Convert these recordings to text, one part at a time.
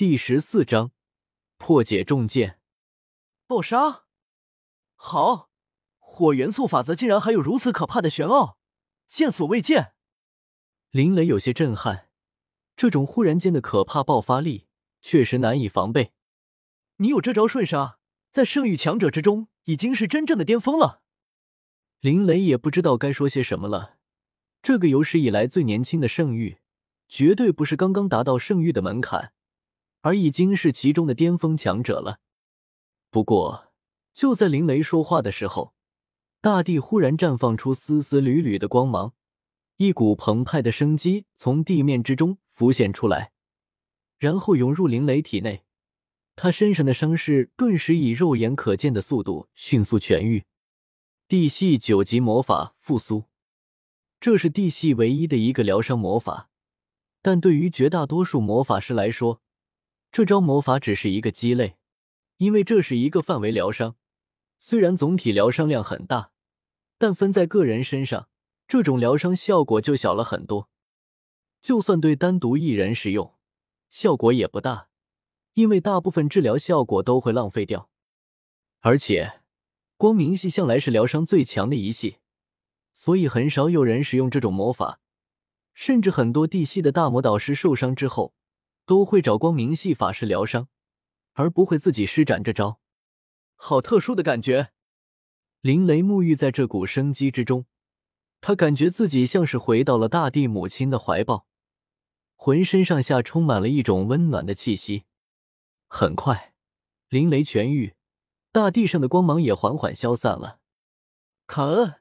第十四章破解重剑爆杀！好，火元素法则竟然还有如此可怕的玄奥，见所未见。林雷有些震撼，这种忽然间的可怕爆发力确实难以防备。你有这招瞬杀，在圣域强者之中已经是真正的巅峰了。林雷也不知道该说些什么了。这个有史以来最年轻的圣域，绝对不是刚刚达到圣域的门槛。而已经是其中的巅峰强者了。不过，就在林雷说话的时候，大地忽然绽放出丝丝缕缕的光芒，一股澎湃的生机从地面之中浮现出来，然后涌入林雷体内。他身上的伤势顿时以肉眼可见的速度迅速痊愈。地系九级魔法复苏，这是地系唯一的一个疗伤魔法，但对于绝大多数魔法师来说，这招魔法只是一个鸡肋，因为这是一个范围疗伤。虽然总体疗伤量很大，但分在个人身上，这种疗伤效果就小了很多。就算对单独一人使用，效果也不大，因为大部分治疗效果都会浪费掉。而且，光明系向来是疗伤最强的一系，所以很少有人使用这种魔法，甚至很多地系的大魔导师受伤之后。都会找光明系法师疗伤，而不会自己施展这招。好特殊的感觉！林雷沐浴在这股生机之中，他感觉自己像是回到了大地母亲的怀抱，浑身上下充满了一种温暖的气息。很快，林雷痊愈，大地上的光芒也缓缓消散了。卡恩，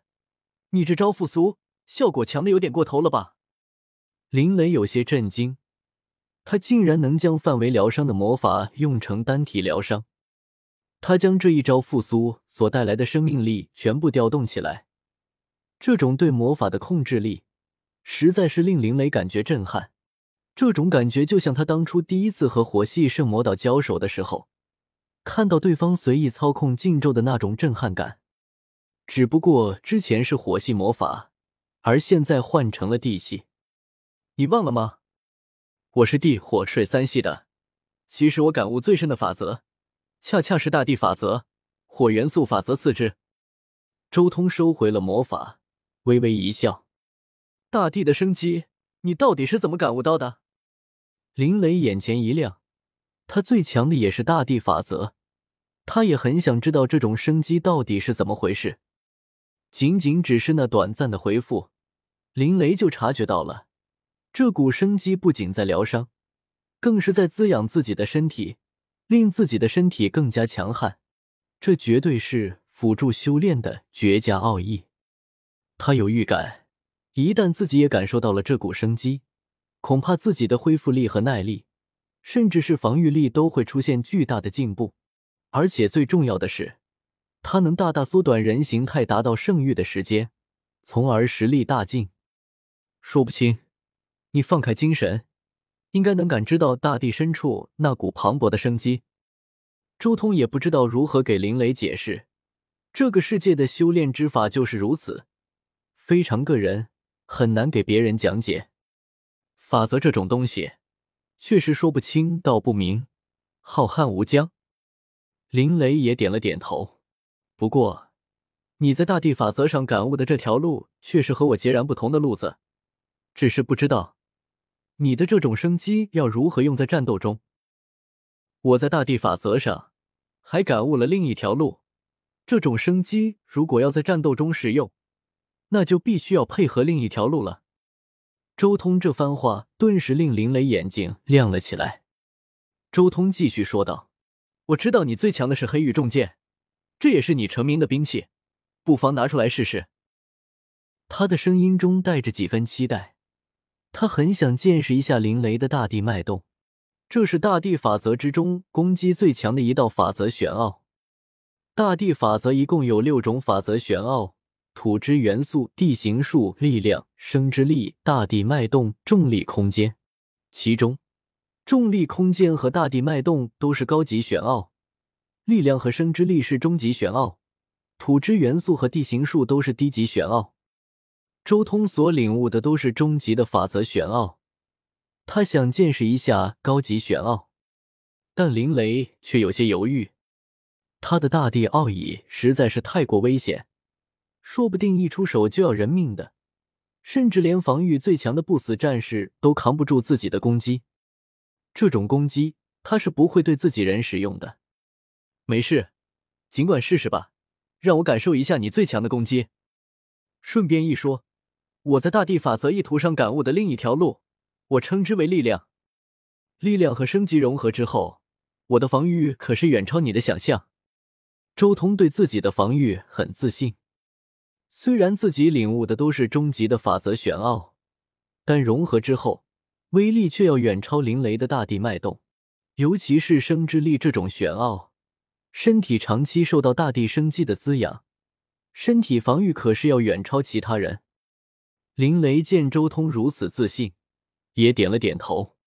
你这招复苏效果强的有点过头了吧？林雷有些震惊。他竟然能将范围疗伤的魔法用成单体疗伤，他将这一招复苏所带来的生命力全部调动起来，这种对魔法的控制力，实在是令林雷感觉震撼。这种感觉就像他当初第一次和火系圣魔岛交手的时候，看到对方随意操控禁咒的那种震撼感。只不过之前是火系魔法，而现在换成了地系，你忘了吗？我是地火水三系的，其实我感悟最深的法则，恰恰是大地法则，火元素法则次之。周通收回了魔法，微微一笑：“大地的生机，你到底是怎么感悟到的？”林雷眼前一亮，他最强的也是大地法则，他也很想知道这种生机到底是怎么回事。仅仅只是那短暂的回复，林雷就察觉到了。这股生机不仅在疗伤，更是在滋养自己的身体，令自己的身体更加强悍。这绝对是辅助修炼的绝佳奥义。他有预感，一旦自己也感受到了这股生机，恐怕自己的恢复力和耐力，甚至是防御力都会出现巨大的进步。而且最重要的是，它能大大缩短人形态达到圣域的时间，从而实力大进。说不清。你放开精神，应该能感知到大地深处那股磅礴的生机。周通也不知道如何给林雷解释，这个世界的修炼之法就是如此，非常个人，很难给别人讲解。法则这种东西，确实说不清道不明，浩瀚无疆。林雷也点了点头。不过，你在大地法则上感悟的这条路，却是和我截然不同的路子，只是不知道。你的这种生机要如何用在战斗中？我在大地法则上还感悟了另一条路。这种生机如果要在战斗中使用，那就必须要配合另一条路了。周通这番话顿时令林雷眼睛亮了起来。周通继续说道：“我知道你最强的是黑羽重剑，这也是你成名的兵器，不妨拿出来试试。”他的声音中带着几分期待。他很想见识一下林雷的大地脉动，这是大地法则之中攻击最强的一道法则玄奥。大地法则一共有六种法则玄奥：土之元素、地形术、力量、生之力、大地脉动、重力空间。其中，重力空间和大地脉动都是高级玄奥，力量和生之力是中级玄奥，土之元素和地形术都是低级玄奥。周通所领悟的都是终极的法则玄奥，他想见识一下高级玄奥。但林雷却有些犹豫。他的大地奥义实在是太过危险，说不定一出手就要人命的，甚至连防御最强的不死战士都扛不住自己的攻击。这种攻击他是不会对自己人使用的。没事，尽管试试吧，让我感受一下你最强的攻击。顺便一说，我在大地法则意图上感悟的另一条路，我称之为力量。力量和升级融合之后，我的防御可是远超你的想象。周通对自己的防御很自信，虽然自己领悟的都是终极的法则玄奥，但融合之后，威力却要远超林雷的大地脉动。尤其是生之力这种玄奥，身体长期受到大地生机的滋养，身体防御可是要远超其他人。林雷见周通如此自信，也点了点头。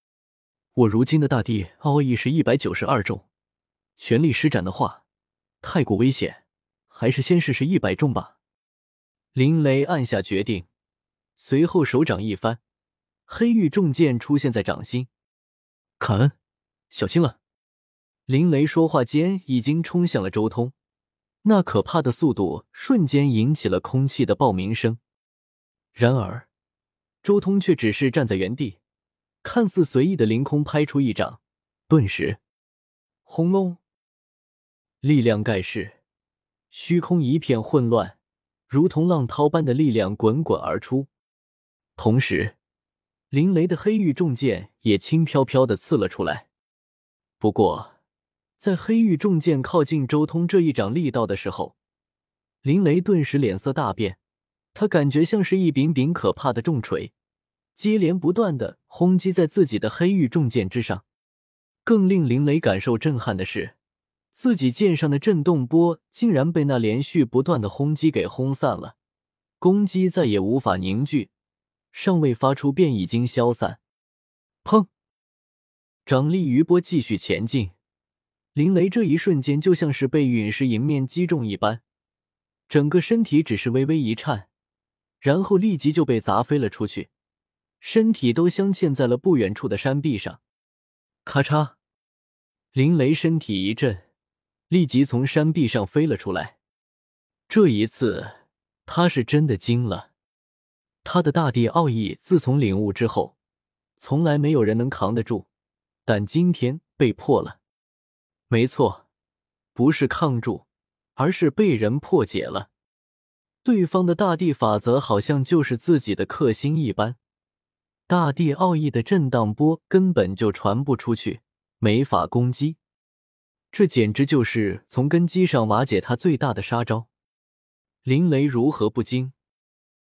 我如今的大地奥义是一百九十二重，全力施展的话，太过危险，还是先试试一百重吧。林雷暗下决定，随后手掌一翻，黑玉重剑出现在掌心。凯恩，小心了！林雷说话间已经冲向了周通，那可怕的速度瞬间引起了空气的爆鸣声。然而，周通却只是站在原地。看似随意的凌空拍出一掌，顿时，轰隆，力量盖世，虚空一片混乱，如同浪涛般的力量滚滚而出。同时，林雷的黑玉重剑也轻飘飘的刺了出来。不过，在黑玉重剑靠近周通这一掌力道的时候，林雷顿时脸色大变，他感觉像是一柄柄可怕的重锤。接连不断的轰击在自己的黑玉重剑之上，更令林雷感受震撼的是，自己剑上的震动波竟然被那连续不断的轰击给轰散了，攻击再也无法凝聚，尚未发出便已经消散。砰！掌力余波继续前进，林雷这一瞬间就像是被陨石迎面击中一般，整个身体只是微微一颤，然后立即就被砸飞了出去。身体都镶嵌在了不远处的山壁上，咔嚓！林雷身体一震，立即从山壁上飞了出来。这一次，他是真的惊了。他的大地奥义自从领悟之后，从来没有人能扛得住，但今天被破了。没错，不是抗住，而是被人破解了。对方的大地法则好像就是自己的克星一般。大地奥义的震荡波根本就传不出去，没法攻击。这简直就是从根基上瓦解他最大的杀招。林雷如何不惊？